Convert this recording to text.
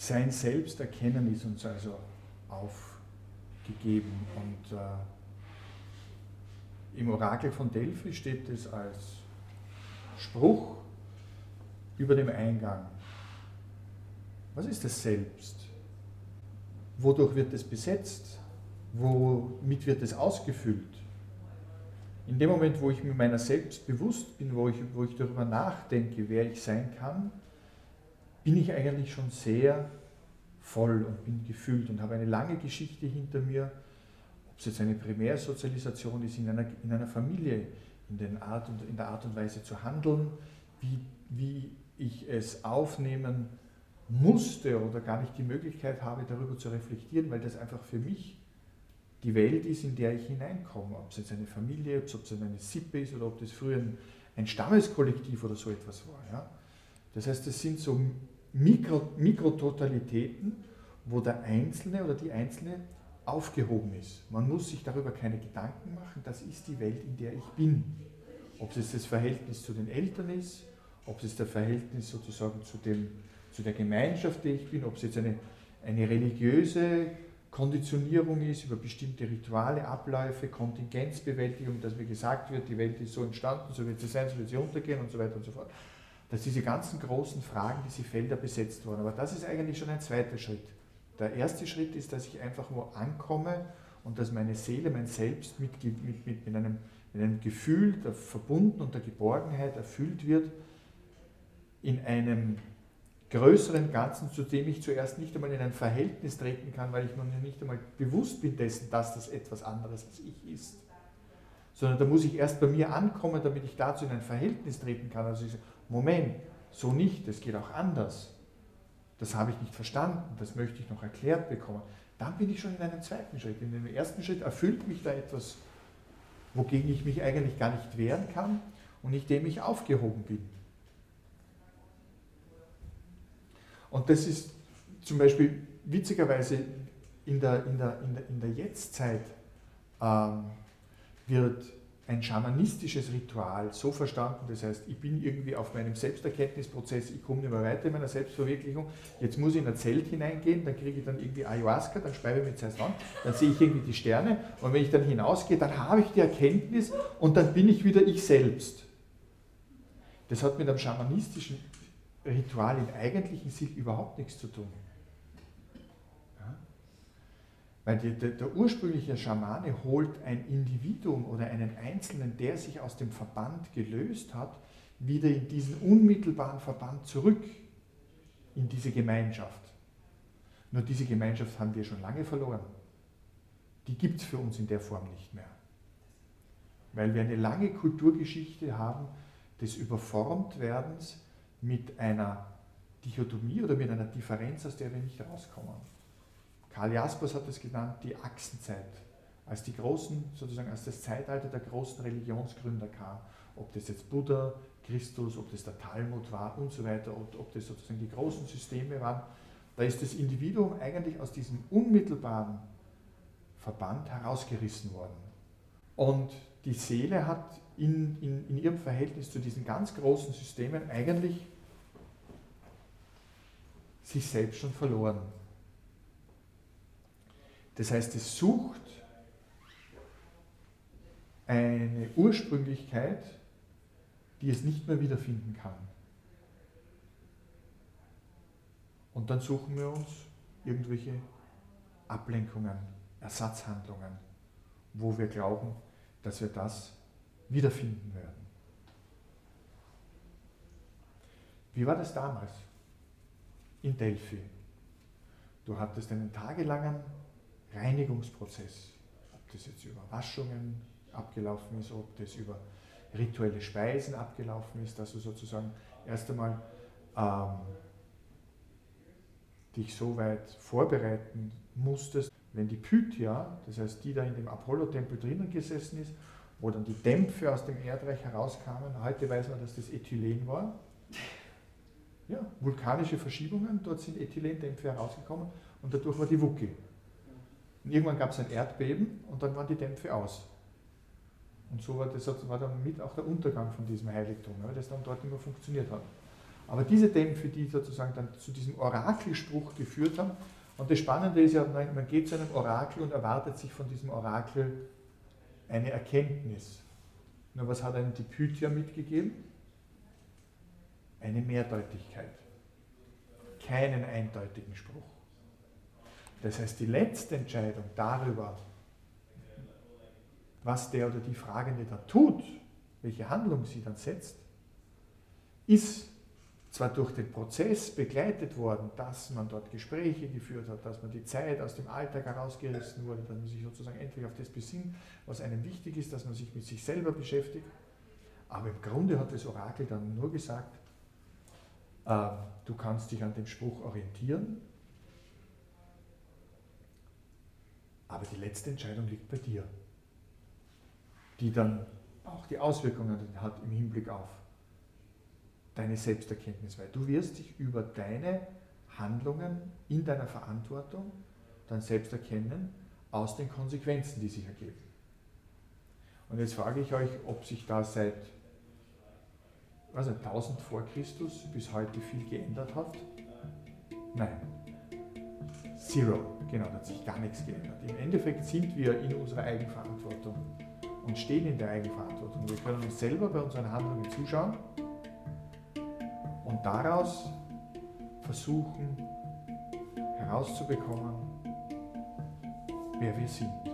sein Selbst erkennen ist uns also aufgegeben. Und äh, im Orakel von Delphi steht es als Spruch über dem Eingang. Was ist das Selbst? Wodurch wird es besetzt? Womit wird es ausgefüllt? In dem Moment, wo ich mir meiner selbst bewusst bin, wo ich, wo ich darüber nachdenke, wer ich sein kann, bin ich eigentlich schon sehr voll und bin gefüllt und habe eine lange Geschichte hinter mir, ob es jetzt eine Primärsozialisation ist in einer, in einer Familie, in, Art und, in der Art und Weise zu handeln, wie, wie ich es aufnehmen musste oder gar nicht die Möglichkeit habe, darüber zu reflektieren, weil das einfach für mich die Welt ist, in der ich hineinkomme. Ob es jetzt eine Familie, ob es eine Sippe ist oder ob das früher ein, ein Stammeskollektiv oder so etwas war. Ja? Das heißt, es sind so Mikro, Mikrototalitäten, wo der Einzelne oder die Einzelne aufgehoben ist. Man muss sich darüber keine Gedanken machen, das ist die Welt, in der ich bin. Ob es das Verhältnis zu den Eltern ist, ob es das Verhältnis sozusagen zu, dem, zu der Gemeinschaft, die ich bin, ob es jetzt eine, eine religiöse Konditionierung ist über bestimmte Rituale, Abläufe, Kontingenzbewältigung, dass mir gesagt wird, die Welt ist so entstanden, so wird sie sein, so wird sie untergehen und so weiter und so fort. Dass diese ganzen großen Fragen, diese Felder besetzt wurden. Aber das ist eigentlich schon ein zweiter Schritt. Der erste Schritt ist, dass ich einfach nur ankomme und dass meine Seele, mein Selbst mit, mit, mit, mit, einem, mit einem Gefühl der Verbunden und der Geborgenheit erfüllt wird in einem größeren Ganzen, zu dem ich zuerst nicht einmal in ein Verhältnis treten kann, weil ich mir nicht einmal bewusst bin dessen, dass das etwas anderes als ich ist. Sondern da muss ich erst bei mir ankommen, damit ich dazu in ein Verhältnis treten kann. Also ich sage, Moment, so nicht, das geht auch anders. Das habe ich nicht verstanden, das möchte ich noch erklärt bekommen. Dann bin ich schon in einem zweiten Schritt. In dem ersten Schritt erfüllt mich da etwas, wogegen ich mich eigentlich gar nicht wehren kann und nicht dem ich aufgehoben bin. Und das ist zum Beispiel witzigerweise in der, in der, in der, in der Jetztzeit ähm, wird ein schamanistisches Ritual so verstanden, das heißt, ich bin irgendwie auf meinem Selbsterkenntnisprozess, ich komme nicht mehr weiter in meiner Selbstverwirklichung, jetzt muss ich in ein Zelt hineingehen, dann kriege ich dann irgendwie Ayahuasca, dann schreibe ich mit Saison, dann sehe ich irgendwie die Sterne und wenn ich dann hinausgehe, dann habe ich die Erkenntnis und dann bin ich wieder ich selbst. Das hat mit einem schamanistischen Ritual im eigentlichen Sinn überhaupt nichts zu tun. Ja? Weil die, der, der, ursprüngliche Schamane holt ein Individuum oder einen Einzelnen, der sich aus dem Verband gelöst hat, wieder in diesen unmittelbaren Verband zurück, in diese Gemeinschaft. Nur diese Gemeinschaft haben wir schon lange verloren. Die gibt es für uns in der Form nicht mehr. Weil wir eine lange Kulturgeschichte haben des Überformtwerdens mit einer Dichotomie oder mit einer Differenz, aus der wir nicht rauskommen. Karl Jaspers hat es genannt, die Achsenzeit, als die großen, sozusagen als das Zeitalter der großen Religionsgründer kam, ob das jetzt Buddha, Christus, ob das der Talmud war und so weiter, ob, ob das sozusagen die großen Systeme waren, da ist das Individuum eigentlich aus diesem unmittelbaren Verband herausgerissen worden. Und die Seele hat in, in, in ihrem Verhältnis zu diesen ganz großen Systemen eigentlich sich selbst schon verloren. Das heißt, es sucht eine Ursprünglichkeit, die es nicht mehr wiederfinden kann. Und dann suchen wir uns irgendwelche Ablenkungen, Ersatzhandlungen, wo wir glauben, dass wir das wiederfinden werden. Wie war das damals in Delphi? Du hattest einen tagelangen Reinigungsprozess, ob das jetzt über Waschungen abgelaufen ist, ob das über rituelle Speisen abgelaufen ist, dass du sozusagen erst einmal ähm, dich so weit vorbereiten musstest, wenn die Pythia, das heißt die da in dem Apollo-Tempel drinnen gesessen ist, wo dann die Dämpfe aus dem Erdreich herauskamen. Heute weiß man, dass das Ethylen war. Ja, vulkanische Verschiebungen, dort sind Ethylendämpfe herausgekommen und dadurch war die Wucke. Irgendwann gab es ein Erdbeben und dann waren die Dämpfe aus. Und so war das war dann mit auch der Untergang von diesem Heiligtum, weil das dann dort immer funktioniert hat. Aber diese Dämpfe, die sozusagen dann zu diesem Orakelspruch geführt haben, und das Spannende ist ja, man geht zu einem Orakel und erwartet sich von diesem Orakel eine Erkenntnis. Nur was hat einem die Pythia mitgegeben? Eine Mehrdeutigkeit. Keinen eindeutigen Spruch. Das heißt, die letzte Entscheidung darüber, was der oder die Fragende da tut, welche Handlung sie dann setzt, ist zwar durch den Prozess begleitet worden, dass man dort Gespräche geführt hat, dass man die Zeit aus dem Alltag herausgerissen wurde, dass man sich sozusagen endlich auf das besinnt, was einem wichtig ist, dass man sich mit sich selber beschäftigt. Aber im Grunde hat das Orakel dann nur gesagt, äh, du kannst dich an dem Spruch orientieren, aber die letzte Entscheidung liegt bei dir, die dann auch die Auswirkungen hat im Hinblick auf deine Selbsterkenntnis, weil du wirst dich über deine Handlungen in deiner Verantwortung dann selbst erkennen aus den Konsequenzen, die sich ergeben. Und jetzt frage ich euch, ob sich da seit also 1000 vor Christus bis heute viel geändert hat? Nein. Zero, genau, da hat sich gar nichts geändert. Im Endeffekt sind wir in unserer Eigenverantwortung und stehen in der Eigenverantwortung. Wir können uns selber bei unseren Handlungen zuschauen und daraus versuchen herauszubekommen, wer wir sind.